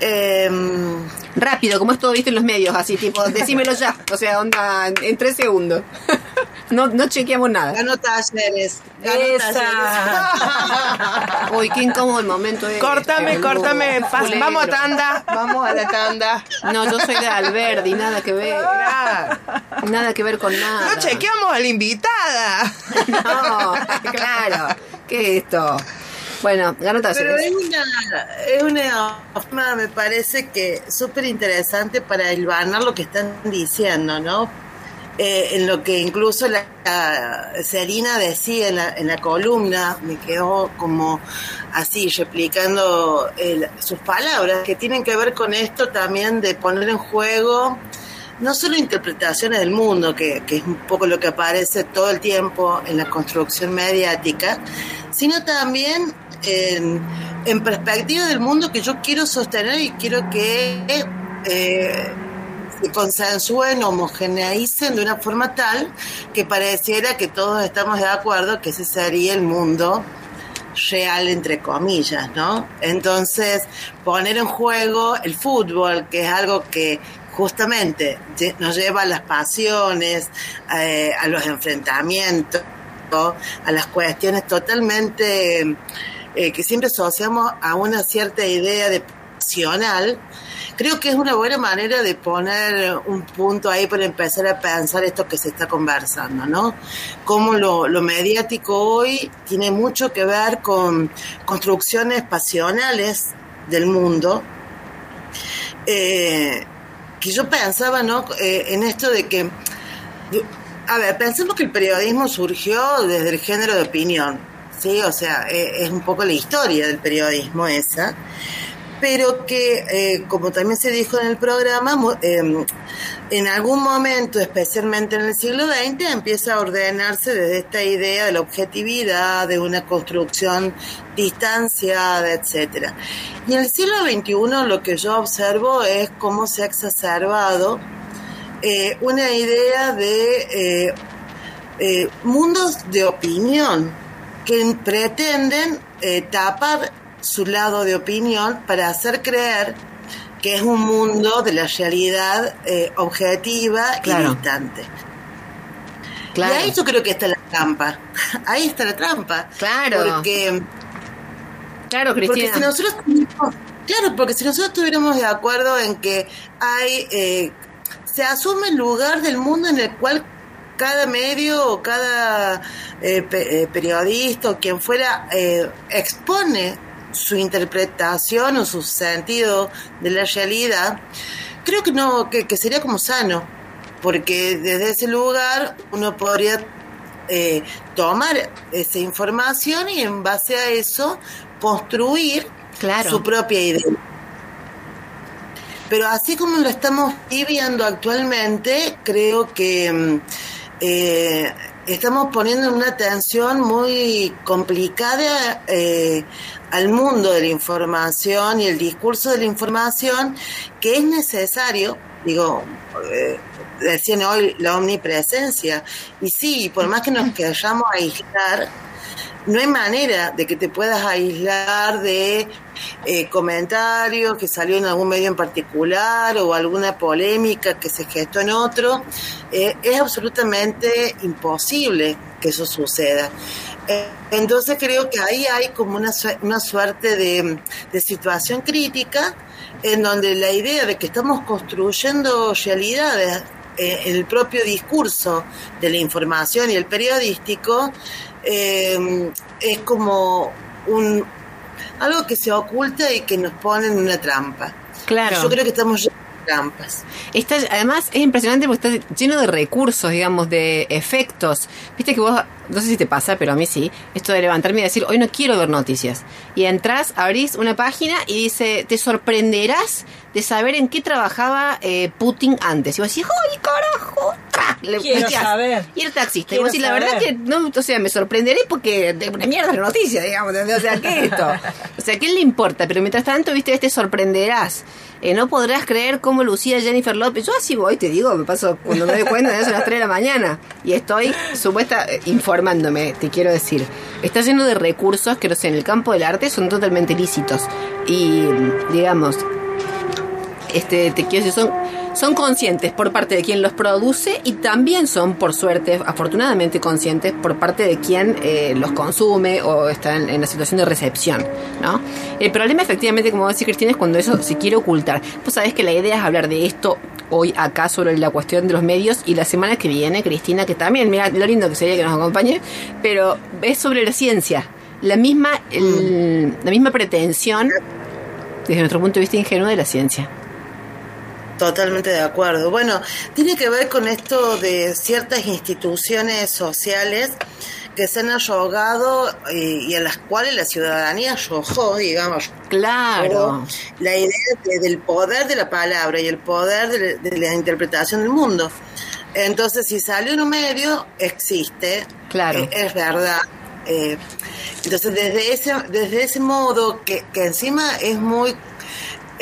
Em, Rápido, como es todo visto en los medios, así tipo, decímelo ya. O sea, onda, en, en tres segundos. no, no chequeamos nada. ganó talleres. Ganó Esa. talleres. Uy, qué incómodo el momento. este, Córtame, boludo. córtame. vamos a tanda. Vamos a la tanda. No, yo soy de Alberdi, nada que ver. Mirá, Nada que ver con nada. No chequeamos a la invitada. No, claro. ¿Qué es esto? Bueno, ganó Pero es una, es una forma, me parece que súper interesante para hilvanar lo que están diciendo, ¿no? Eh, en lo que incluso la, la Serina decía en la, en la columna, me quedó como así, replicando el- sus palabras, que tienen que ver con esto también de poner en juego no solo interpretaciones del mundo, que, que es un poco lo que aparece todo el tiempo en la construcción mediática, sino también en, perspectiva del mundo que yo quiero sostener y quiero que eh, se consensúen, homogeneicen de una forma tal que pareciera que todos estamos de acuerdo que ese sería el mundo real entre comillas, ¿no? Entonces, poner en juego el fútbol, que es algo que justamente nos lleva a las pasiones, eh, a los enfrentamientos, a las cuestiones totalmente eh, que siempre asociamos a una cierta idea de pasional, creo que es una buena manera de poner un punto ahí para empezar a pensar esto que se está conversando, ¿no? Cómo lo, lo mediático hoy tiene mucho que ver con construcciones pasionales del mundo, eh, que yo pensaba, ¿no? Eh, en esto de que, a ver, pensemos que el periodismo surgió desde el género de opinión, ¿sí? O sea, eh, es un poco la historia del periodismo esa pero que, eh, como también se dijo en el programa, eh, en algún momento, especialmente en el siglo XX, empieza a ordenarse desde esta idea de la objetividad, de una construcción distanciada, etcétera. Y en el siglo XXI lo que yo observo es cómo se ha exacerbado eh, una idea de eh, mundos de opinión, que pretenden eh, tapar su lado de opinión para hacer creer que es un mundo de la realidad eh, objetiva Claro. y distante. Claro. Y ahí yo creo que está la trampa. Ahí está la trampa. Claro. Porque Claro, porque Cristina. si nosotros claro, porque si nosotros estuviéramos de acuerdo en que hay eh, se asume el lugar del mundo en el cual cada medio o cada eh, pe- eh, periodista o quien fuera eh, expone su interpretación o su sentido de la realidad, creo que no, que, que sería como sano, porque desde ese lugar uno podría tomar esa información y en base a eso construir Claro. su propia idea. Pero así como lo estamos viviendo actualmente, creo que mm, eh, estamos poniendo una atención muy complicada eh, al mundo de la información y el discurso de la información que es necesario, digo, eh, decían hoy la omnipresencia, y sí, por más que nos queramos aislar, no hay manera de que te puedas aislar de eh, comentarios que salió en algún medio en particular o alguna polémica que se gestó en otro. Eh, es absolutamente imposible que eso suceda. Eh, entonces creo que ahí hay como una, una suerte de, de situación crítica en donde la idea de que estamos construyendo realidades en el propio discurso de la información y el periodístico es como un algo que se oculta y que nos pone en una trampa. Claro. Yo creo que estamos trampas. Está, además es impresionante porque está lleno de recursos, digamos, de efectos. Viste que vos, no sé si te pasa, pero a mí sí, esto de levantarme y decir, hoy no quiero ver noticias. Y entras, abrís una página y dice, te sorprenderás de saber en qué trabajaba eh, Putin antes. Y vos decís, ¡ay, carajo! ¡Tra! Le Quiero metías. saber. Y el taxista. Y vos decís, la verdad que no, o sea, me sorprenderé porque de una mierda la noticia, digamos. O sea, ¿qué es esto? O sea, ¿qué le importa? Pero mientras tanto, viste, te sorprenderás. Eh, no podrás creer cómo lucía Jennifer López. Yo así voy, te digo, me paso cuando me doy cuenta, ya son las 3 de la mañana. Y estoy supuesta eh, informándome, te quiero decir. Está lleno de recursos que, no sé, en el campo del arte son totalmente lícitos. Y, digamos, este, te quiero decir, son, son conscientes por parte de quien los produce y también son, por suerte, afortunadamente conscientes por parte de quien eh, los consume o está en, la situación de recepción, ¿no? El problema, efectivamente, como decía Cristina, es cuando eso se quiere ocultar. Vos sabés que la idea es hablar de esto hoy acá sobre la cuestión de los medios y la semana que viene, Cristina, que también, mira, lo lindo que sería que nos acompañe, pero es sobre la ciencia. La misma, la misma pretensión, desde nuestro punto de vista ingenuo, de la ciencia. Totalmente de acuerdo. Bueno, tiene que ver con esto de ciertas instituciones sociales que se han arrogado eh, y a las cuales la ciudadanía arrojó, digamos, Claro. la idea de- del poder de la palabra y el poder de, la- de la interpretación del mundo. Entonces, si sale en un medio, existe, Claro. eh, es verdad. Eh, entonces, desde ese, desde ese modo, que, que encima es muy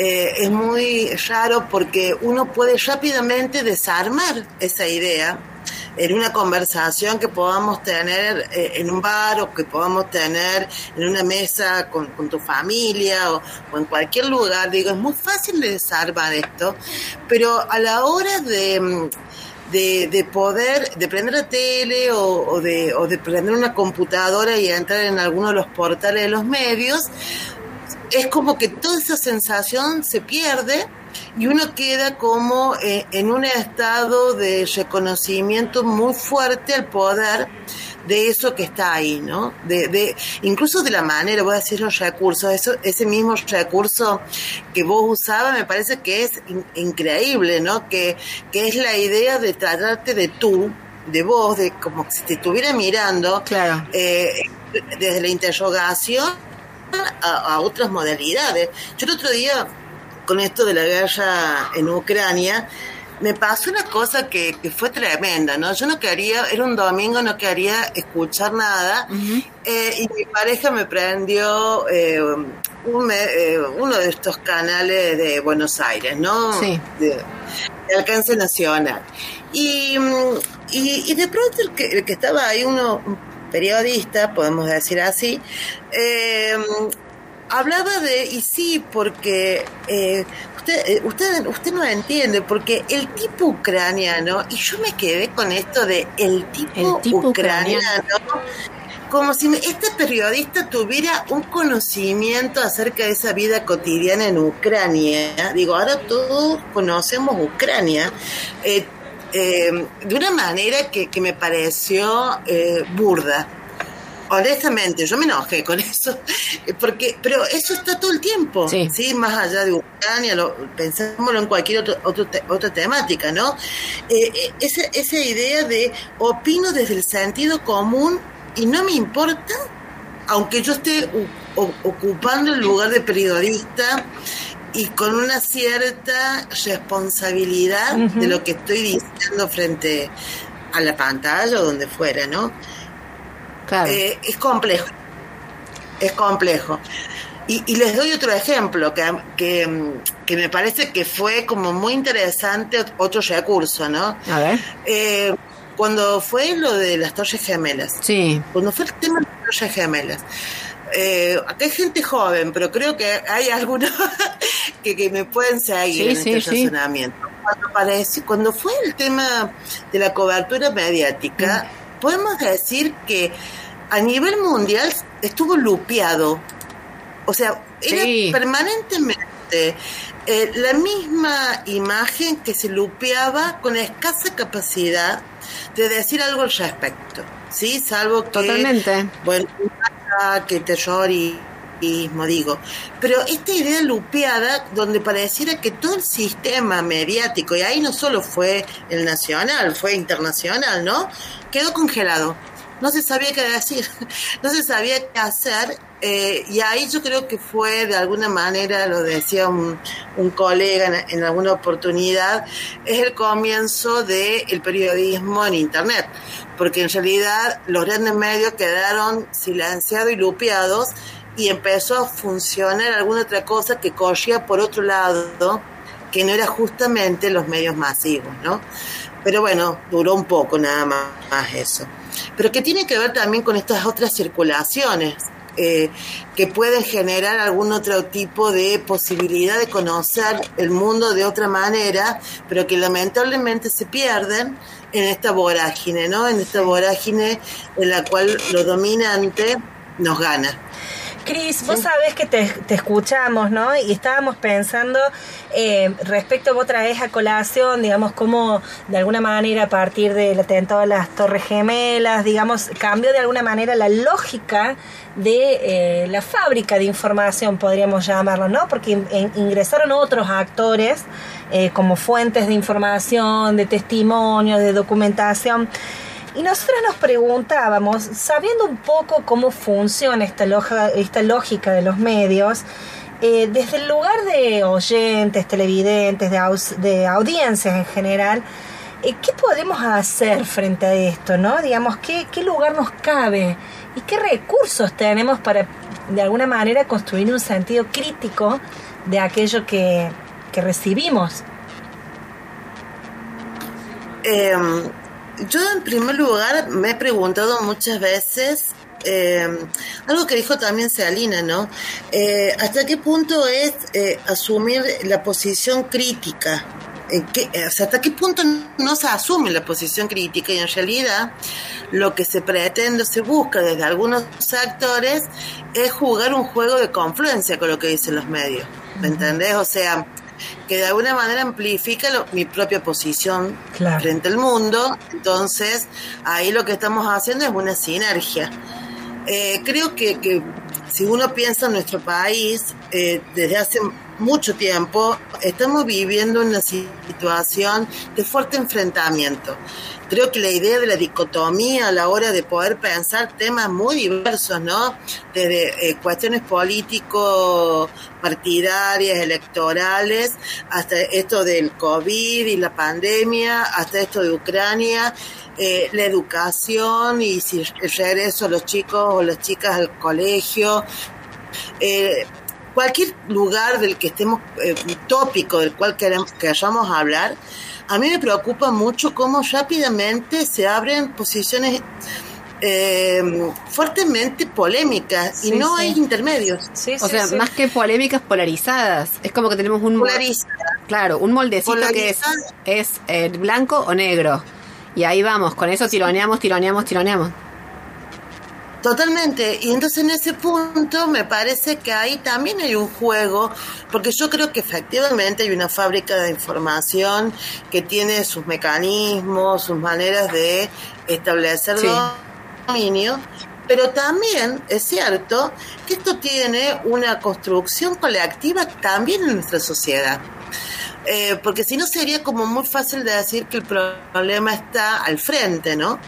eh, es muy raro porque uno puede rápidamente desarmar esa idea en una conversación que podamos tener eh, en un bar o que podamos tener en una mesa con, tu familia o, en cualquier lugar. Digo, es muy fácil de desarmar esto, pero a la hora de... de, de poder, de prender la tele o de, o de prender una computadora y entrar en alguno de los portales de los medios, es como que toda esa sensación se pierde y uno queda como eh, en un estado de reconocimiento muy fuerte al poder de eso que está ahí, ¿no? De, de, incluso de la manera, voy a decir los recursos, eso, ese mismo recurso que vos usabas me parece que es in- increíble, ¿no? Que, que es la idea de tratarte de tú, de vos, de como si te estuviera mirando, Claro. eh, desde la interrogación a, a otras modalidades. Yo el otro día, con esto de la guerra en Ucrania, me pasó una cosa que, que fue tremenda, ¿no? Yo no quería, era un domingo, no quería escuchar nada, eh, y mi pareja me prendió eh, un eh, uno de estos canales de Buenos Aires, ¿no? Sí. De, de alcance nacional. Y, mm, y, y de pronto el que, el que estaba ahí, uno periodista, podemos decir así, eh, hablaba de, y sí, porque eh, usted, eh, usted, usted no entiende, porque el tipo ucraniano, y yo me quedé con esto de el tipo, El tipo ucraniano, ucraniano. como si este periodista tuviera un conocimiento acerca de esa vida cotidiana en Ucrania. Digo, ahora todos conocemos Ucrania. eh, eh, de una manera que, que me pareció eh, burda. Honestamente, yo me enojé con eso, porque, pero eso está todo el tiempo, Sí. sí, más allá de Ucrania, lo, pensémoslo en cualquier otro, otro te- otra temática, ¿no? Eh, eh, esa, esa idea de opino desde el sentido común y no me importa, aunque yo esté u- o- ocupando el lugar de periodista y con una cierta responsabilidad de lo que estoy diciendo frente a la pantalla o donde fuera, ¿no? Claro. Eh, es complejo. Es complejo. Y, y les doy otro ejemplo que, que, que me parece que fue como muy interesante, ot- otro recurso, ¿no? A ver. Eh, cuando fue lo de las Torres Gemelas, Sí. cuando fue el tema de las Torres Gemelas, eh, acá hay gente joven, pero creo que hay algunos que, que me pueden seguir Sí, en sí, este sí. razonamiento. Cuando, apareció- cuando fue el tema de la cobertura mediática, Mm. podemos decir que a nivel mundial estuvo lupeado. O sea, era permanentemente eh, la misma imagen que se lupeaba con escasa capacidad de decir algo al respecto. ¿Sí? Salvo que. Totalmente. Bueno, que terrorismo, digo. Pero esta idea lupeada, donde pareciera que todo el sistema mediático, y ahí no solo fue el nacional, fue internacional, ¿no? Quedó congelado. No se sabía qué decir, no se sabía qué hacer, eh, y ahí yo creo que fue de alguna manera, lo decía un, colega en alguna oportunidad, es el comienzo del periodismo en Internet, porque en realidad los grandes medios quedaron silenciados y lupeados y empezó a funcionar alguna otra cosa que corría por otro lado, que no era justamente los medios masivos, ¿no? Pero bueno, duró un poco nada más, más eso. Pero que tiene que ver también con estas otras circulaciones eh, que pueden generar algún otro tipo de posibilidad de conocer el mundo de otra manera, pero que lamentablemente se pierden en esta vorágine, ¿no? En esta vorágine en la cual lo dominante nos gana. Cris, vos sabés que te, te escuchamos, ¿no? Y estábamos pensando eh, respecto, vos traes a colación, digamos, cómo de alguna manera a partir del atentado a las Torres Gemelas, digamos, cambió de alguna manera la lógica de eh, la fábrica de información, podríamos llamarlo, ¿no? Porque in- in- ingresaron otros actores eh, como fuentes de información, de testimonio, de documentación. Y nosotros nos preguntábamos, sabiendo un poco cómo funciona esta, lógica de los medios, eh, desde el lugar de oyentes, televidentes, de, audiencias en general, eh, ¿qué podemos hacer frente a esto? ¿no? Digamos, ¿qué, ¿qué lugar nos cabe? ¿Y qué recursos tenemos para, de alguna manera, construir un sentido crítico de aquello que, que recibimos? Eh, yo en primer lugar me he preguntado muchas veces eh, algo que dijo también Salina, ¿no? Eh, ¿Hasta qué punto es eh, asumir la posición crítica? ¿En qué- eh, o sea, ¿Hasta qué punto no se asume la posición crítica? Y en realidad lo que se pretende, se busca desde algunos actores es jugar un juego de confluencia con lo que dicen los medios. ¿Me entendés? O sea, que de alguna manera amplifica lo- mi propia posición Claro. frente al mundo. Entonces, ahí lo que estamos haciendo es una sinergia. Eh, creo que, que si uno piensa en nuestro país, eh, desde hace mucho tiempo estamos viviendo una situación de fuerte enfrentamiento. Creo que la idea de la dicotomía a la hora de poder pensar temas muy diversos, ¿no? Desde eh, cuestiones político-partidarias, electorales, hasta esto del COVID y la pandemia, hasta esto de Ucrania, eh, la educación y si el regreso a los chicos o las chicas al colegio, eh, cualquier lugar del que estemos, eh, tópico del cual queremos, queramos hablar, a mí me preocupa mucho cómo rápidamente se abren posiciones eh, fuertemente polémicas y Sí, no sí. hay intermedios. Sí, O sí, sea, sí. más que polémicas, polarizadas. Es como que tenemos un... Polarizadas. Claro, un moldecito que es, es eh, blanco o negro. Y ahí vamos, con eso tironeamos, tironeamos, tironeamos. Totalmente. Y entonces en ese punto me parece que ahí también hay un juego, porque yo creo que efectivamente hay una fábrica de información que tiene sus mecanismos, sus maneras de establecer Sí. dominio, pero también es cierto que esto tiene una construcción colectiva también en nuestra sociedad. Eh, porque si no sería como muy fácil de decir que el problema está al frente, ¿no?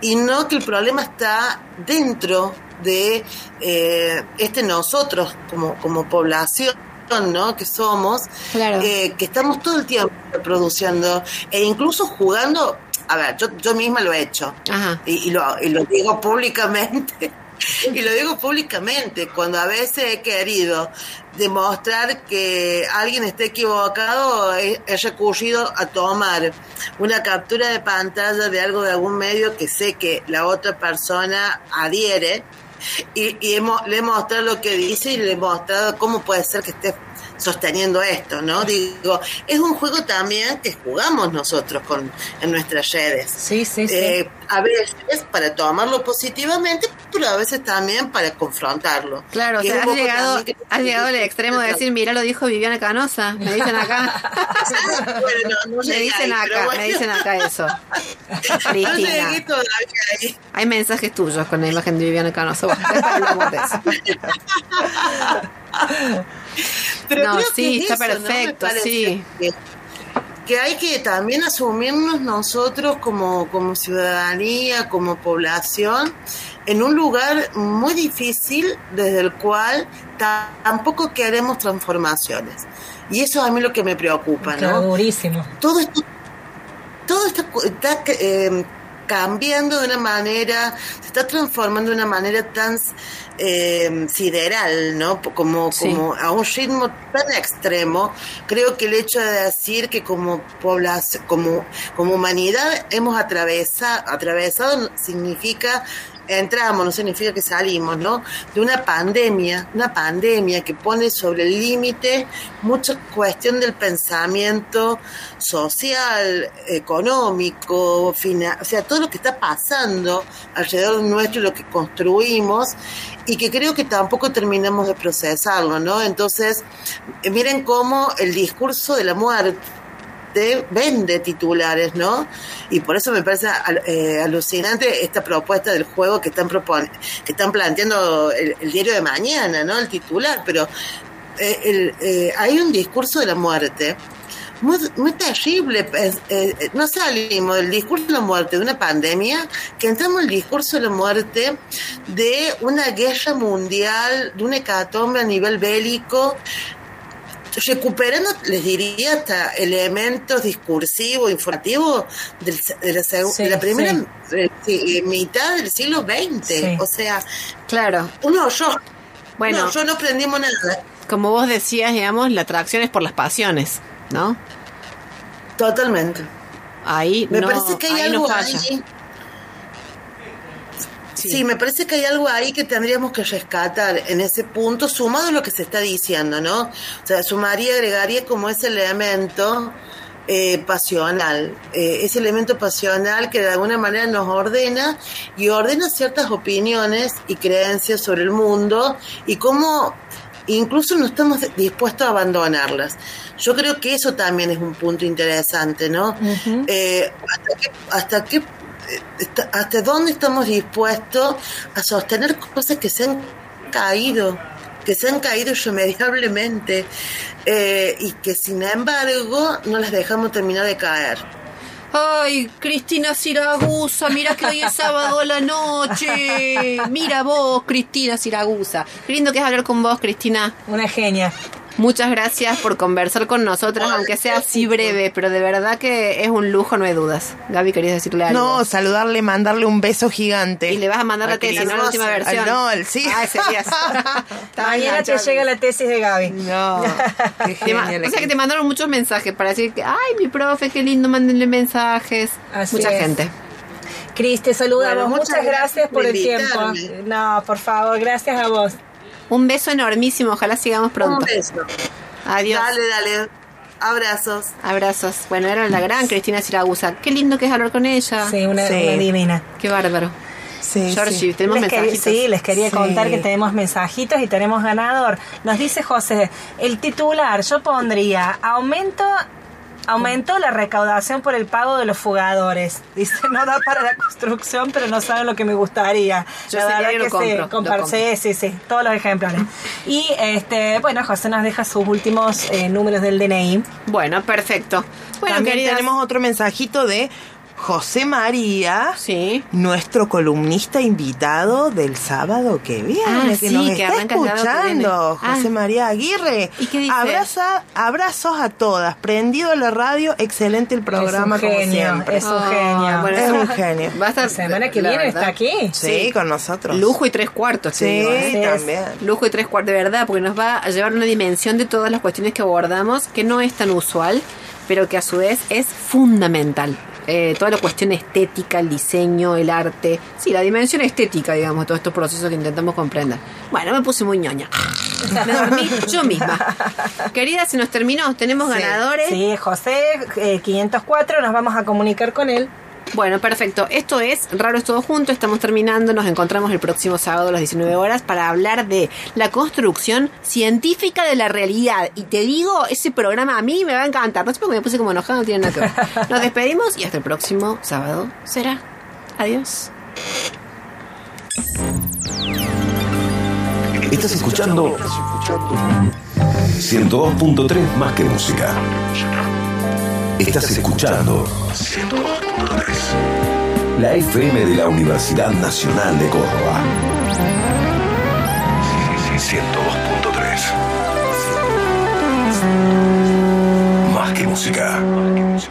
Y no que el problema está dentro de eh, este nosotros como, como población. ¿no? que somos, Claro. eh, que estamos todo el tiempo produciendo e incluso jugando, a ver, yo, yo misma lo he hecho y lo, y lo digo públicamente. Y lo digo públicamente, cuando a veces he querido demostrar que alguien está equivocado, he, recurrido a tomar una captura de pantalla de algo de algún medio que sé que la otra persona adhiere y, y hemos, le he mostrado lo que dice y le he mostrado cómo puede ser que esté sosteniendo esto, ¿no? Digo, es un juego también que jugamos nosotros con, en nuestras redes. Sí, sí, sí. Eh, a veces para tomarlo positivamente, pero a veces también para confrontarlo. Claro, o sea, has llegado, que- has llegado al extremo de decir, mira, lo dijo Viviana Canosa, me dicen acá. Bueno, no me dicen ahí, acá, bueno. me dicen acá eso. No llegué Cristina. todavía ahí. Hay mensajes tuyos con la imagen de Viviana Canosa. Bueno, después hablamos de eso. Pero No, creo sí, que es está eso, ¿no? Perfecto, parece sí. Que, que hay que también asumirnos nosotros como, como ciudadanía, como población, en un lugar muy difícil desde el cual ta- tampoco queremos transformaciones. Y eso es a mí lo que me preocupa, Claro, ¿no? durísimo. todo esto todo está, cu- está eh, cambiando de una manera se está transformando de una manera tan eh, sideral no como Sí. como a un ritmo tan extremo creo que el hecho de decir que como población como como humanidad hemos atravesado atravesado significa entramos, no significa que salimos, ¿no? De una pandemia, una pandemia que pone sobre el límite mucha cuestión del pensamiento social, económico, fina- o sea, todo lo que está pasando alrededor nuestro y lo que construimos y que creo que tampoco terminamos de procesarlo, ¿no? Entonces, eh, miren cómo el discurso de la muerte te vende titulares, ¿no? Y por eso me parece eh, alucinante esta propuesta del juego que están propon que están planteando el, el diario de mañana, ¿no? El titular, pero eh, el- eh, hay un discurso de la muerte muy, muy terrible. Es- eh, no salimos del discurso de la muerte de una pandemia, que entramos en el discurso de la muerte de una guerra mundial, de un hecatombe a nivel bélico, recuperando, les diría, hasta elementos discursivos, informativos del- de, la, seg- Sí, de la primera sí. eh, mitad del siglo XX. Sí. O sea, Claro. uno yo. Bueno. No, yo no aprendimos nada. Como vos decías, digamos, la atracción es por las pasiones, ¿no? Totalmente. Ahí Me no, parece que hay no algo falla. ahí. Sí. Sí. me parece que hay algo ahí que tendríamos que rescatar en ese punto, sumado a lo que se está diciendo, ¿no? O sea, sumaría, agregaría como ese elemento eh, pasional, eh, ese elemento pasional que de alguna manera nos ordena y ordena ciertas opiniones y creencias sobre el mundo y cómo incluso no estamos dispuestos a abandonarlas. Yo creo que eso también es un punto interesante, ¿no? Eh, hasta qué, hasta qué eh, hasta dónde estamos dispuestos a sostener cosas que se han caído, que se han caído irremediablemente eh, y que sin embargo no las dejamos terminar de caer. Ay, Cristina Siragusa, mira que hoy es sábado a la noche. Mira vos, Cristina Siragusa. Qué lindo que es hablar con vos, Cristina. Una genia. Muchas gracias por conversar con nosotras, aunque sea así breve, pero de verdad que es un lujo, no hay dudas. Gaby, ¿querías decirle algo? No, saludarle, mandarle un beso gigante. Y le vas a mandar la tesis, no la última versión. Ah, No, el sí. Ah, ese día. Mañana te llega la tesis de Gaby. No, qué genial. o sea que te mandaron muchos mensajes para decir que, ay, mi profe, qué lindo, mándenle mensajes. Así Mucha es. gente. Cris, te saludamos. Bueno, muchas, muchas gracias gracias por el tiempo. No, por favor, gracias a vos. Un beso enormísimo, ojalá sigamos pronto. Un beso. Adiós. Dale, dale. Abrazos. Abrazos. Bueno, era la gran Cristina Siragusa. Qué lindo que es hablar con ella. Sí, una, Sí. una divina. Qué bárbaro. Sí, Georgie, sí. tenemos Les quería- mensajitos. sí, les quería Sí. contar que tenemos mensajitos y tenemos ganador. Nos dice José, el titular, yo pondría, aumento, aumentó la recaudación por el pago de los fugadores. Dice, no da para la construcción, pero no saben lo que me gustaría. Yo la verdad que lo sí, compro, lo compar- compro. sí, sí, sí, todos los ejemplares. Y este, bueno, José nos deja sus últimos eh, números del DNI. Bueno, perfecto. Bueno, También queridas. tenemos otro mensajito de José María, Sí. nuestro columnista invitado del sábado que viene, Ah, que sí, nos que está que escuchando, viene. José Ah. María Aguirre. ¿Y qué dice? Abraza, abrazos a todas, prendido la radio, excelente el programa es un como genio, siempre. es un Ah, genio. bueno, Es un genio. Va a estar, La semana que la viene verdad. está aquí. Sí, con nosotros. Lujo y tres cuartos, Sí, digo, ¿eh? También. Lujo y tres cuartos, de verdad, porque nos va a llevar una dimensión de todas las cuestiones que abordamos que no es tan usual, pero que a su vez es fundamental. Eh, toda la cuestión estética, el diseño, el arte. Sí, la dimensión estética, digamos, todos estos procesos que intentamos comprender. Bueno, me puse muy ñoña. Me dormí yo misma. Querida, se nos terminó. Tenemos Sí, ganadores. Sí, José, eh, 504, nos vamos a comunicar con él. Bueno, perfecto. Esto es Raro es todo junto. Estamos terminando. Nos encontramos el próximo sábado a las 19 horas para hablar de la construcción científica de la realidad. Y te digo, ese programa a mí me va a encantar. No sé por qué me puse como enojada, no tiene nada que ver. Nos despedimos y hasta el próximo sábado será. Adiós. Estás escuchando 102.3 más que música. Estás escuchando 102.3 la FM de la Universidad Nacional de Córdoba. 102.3 Más que música.